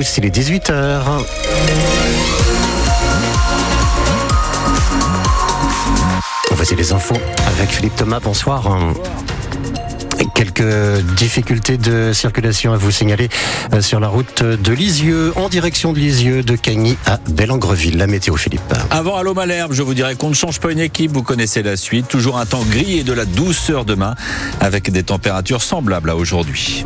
il est 18h. Voici les infos avec Philippe Thomas, bonsoir. Quelques difficultés de circulation à vous signaler euh, sur la route de Lisieux, en direction de Lisieux, de Cagny à Bellangreville. La météo, Philippe. Avant, à l'eau Malherbe, je vous dirais qu'on ne change pas une équipe. Vous connaissez la suite. Toujours un temps gris et de la douceur demain, avec des températures semblables à aujourd'hui.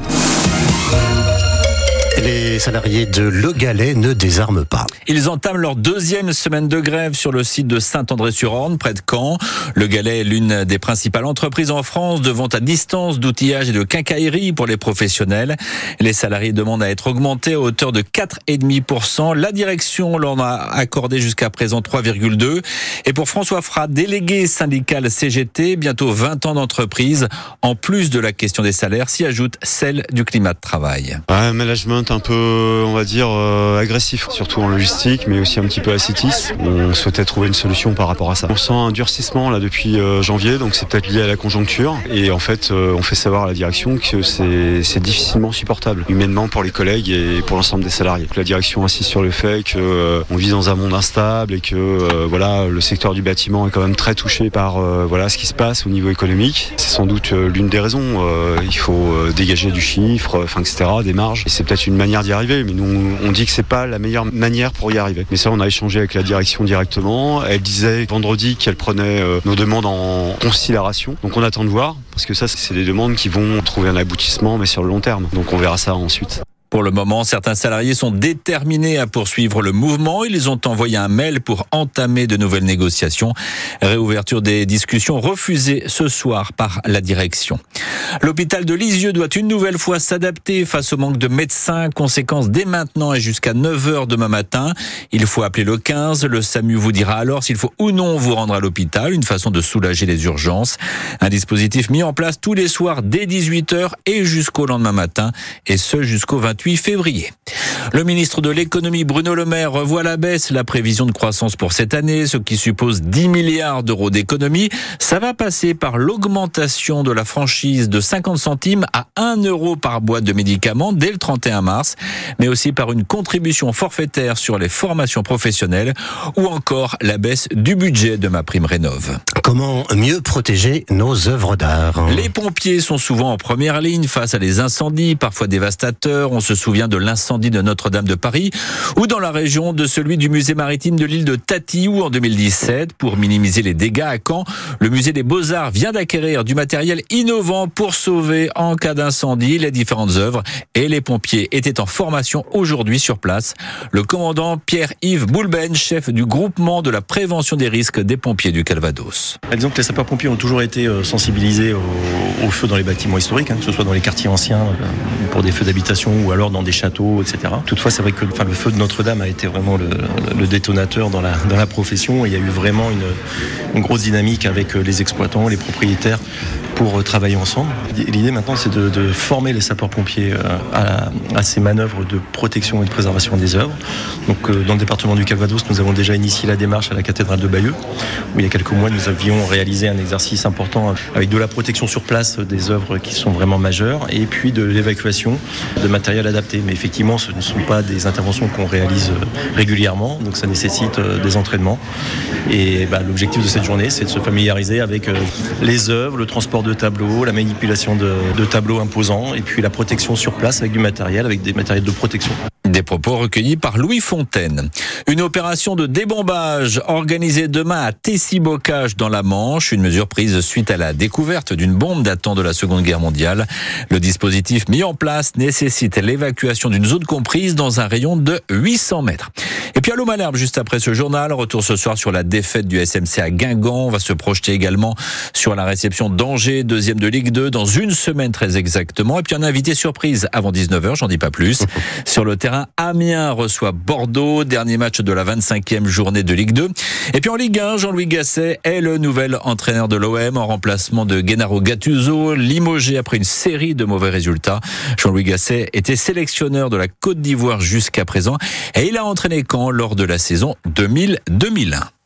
Les salariés de Le Galet ne désarment pas. Ils entament leur deuxième semaine de grève sur le site de Saint-André-sur-Orne, près de Caen. Le Galet est l'une des principales entreprises en France de vente à distance d'outillage et de quincaillerie pour les professionnels. Les salariés demandent à être augmentés à hauteur de 4,5%. La direction leur a accordé jusqu'à présent 3,2%. Et pour François Frat, délégué syndical CGT, bientôt 20 ans d'entreprise, en plus de la question des salaires, s'y ajoute celle du climat de travail. Ouais, management un peu, on va dire, euh, agressif, surtout en logistique, mais aussi un petit peu ascétiste. On souhaitait trouver une solution par rapport à ça. On sent un durcissement là depuis euh, janvier, donc c'est peut-être lié à la conjoncture. Et en fait, euh, on fait savoir à la direction que c'est difficilement supportable, humainement pour les collègues et pour l'ensemble des salariés. La direction insiste sur le fait qu'on vit dans un monde instable et que voilà, le secteur du bâtiment est quand même très touché par voilà ce qui se passe au niveau économique. C'est sans doute l'une des raisons. il faut dégager du chiffre, etc., des marges. Et c'est peut-être une manière d'y arriver, mais nous on dit que c'est pas la meilleure manière pour Mais ça, on a échangé avec la direction directement. Elle disait vendredi qu'elle prenait euh, nos demandes en considération. Donc on attend de voir, parce que ça, c'est des demandes qui vont trouver un aboutissement, mais sur le long terme. Donc on verra ça ensuite. Pour le moment, certains salariés sont déterminés à poursuivre le mouvement. Ils ont envoyé un mail pour entamer de nouvelles négociations. Réouverture des discussions refusée ce soir par la direction. L'hôpital de Lisieux doit une nouvelle fois s'adapter face au manque de médecins. Conséquence dès maintenant et jusqu'à 9h demain matin. Il faut appeler le 15. Le SAMU vous dira alors s'il faut ou non vous rendre à l'hôpital. Une façon de soulager les urgences. Un dispositif mis en place tous les soirs dès 18h et jusqu'au lendemain matin. Et ce jusqu'au 28 février. Le ministre de l'économie Bruno Le Maire revoit la baisse la prévision de croissance pour cette année, ce qui suppose 10 milliards d'euros d'économie. Ça va passer par l'augmentation de la franchise de 50 centimes à 1 euro par boîte de médicaments dès le 31 mars, mais aussi par une contribution forfaitaire sur les formations professionnelles ou encore la baisse du budget de ma prime rénov. Comment mieux protéger nos œuvres d'art? Les pompiers sont souvent en première ligne face à des incendies, parfois dévastateurs. On se souvient de l'incendie de Notre-Dame de Paris ou dans la région de celui du musée maritime de l'île de Tati où en 2017, pour minimiser les dégâts à Caen, le musée des Beaux-Arts vient d'acquérir du matériel innovant pour sauver en cas d'incendie les différentes œuvres et les pompiers étaient en formation aujourd'hui sur place. Le commandant Pierre-Yves Boulben, chef du groupement de la prévention des risques des pompiers du Calvados. Disons que les sapeurs-pompiers ont toujours été euh, sensibilisés au, feu dans les bâtiments historiques, hein, que ce soit dans les quartiers anciens euh, pour des feux d'habitation ou alors dans des châteaux, etc. Toutefois, c'est vrai que le feu de Notre-Dame a été vraiment le, détonateur dans la, profession. il y a eu vraiment une, une grosse dynamique avec euh, les exploitants, les propriétaires euh, travailler ensemble. L'idée maintenant, c'est de, former les sapeurs-pompiers euh, à, ces manœuvres de protection et de préservation des œuvres. Donc, euh, dans le département du Calvados, nous avons déjà initié la démarche à la cathédrale de Bayeux, où il y a quelques mois, nous avions réalisé un exercice important avec de la protection sur place des œuvres qui sont vraiment majeures et puis de l'évacuation de matériel adapté. Mais effectivement, ce ne sont pas des interventions qu'on réalise régulièrement, donc ça nécessite des entraînements. Et bah, l'objectif de cette journée, c'est de se familiariser avec les œuvres, le transport de de tableaux, la manipulation de, de tableaux imposants et puis la protection sur place avec du matériel, avec des matériels de protection. Des propos recueillis par Louis Fontaine. Une opération de débombage organisée demain à Tessy-Bocage dans la Manche, une mesure prise suite à la découverte d'une bombe datant de la Seconde Guerre mondiale. Le dispositif mis en place nécessite l'évacuation d'une zone comprise dans un rayon de 800 mètres. Et puis à l'eau Malherbe, juste après ce journal, retour ce soir sur la défaite du SMC à Guingamp. On va se projeter également sur la réception d'Angers, deuxième de Ligue 2, dans une semaine très exactement. Et puis un invité surprise avant 19h, j'en dis pas plus. sur le terrain Amiens reçoit Bordeaux, dernier match de la 25e journée de Ligue 2. Et puis en Ligue 1, Jean-Louis Gasset est le nouvel entraîneur de l'OM en remplacement de Gennaro Gattuso, limogé après une série de mauvais résultats. Jean-Louis Gasset était sélectionneur de la Côte d'Ivoire jusqu'à présent et il a entraîné Caen lors de la saison 2000-2001.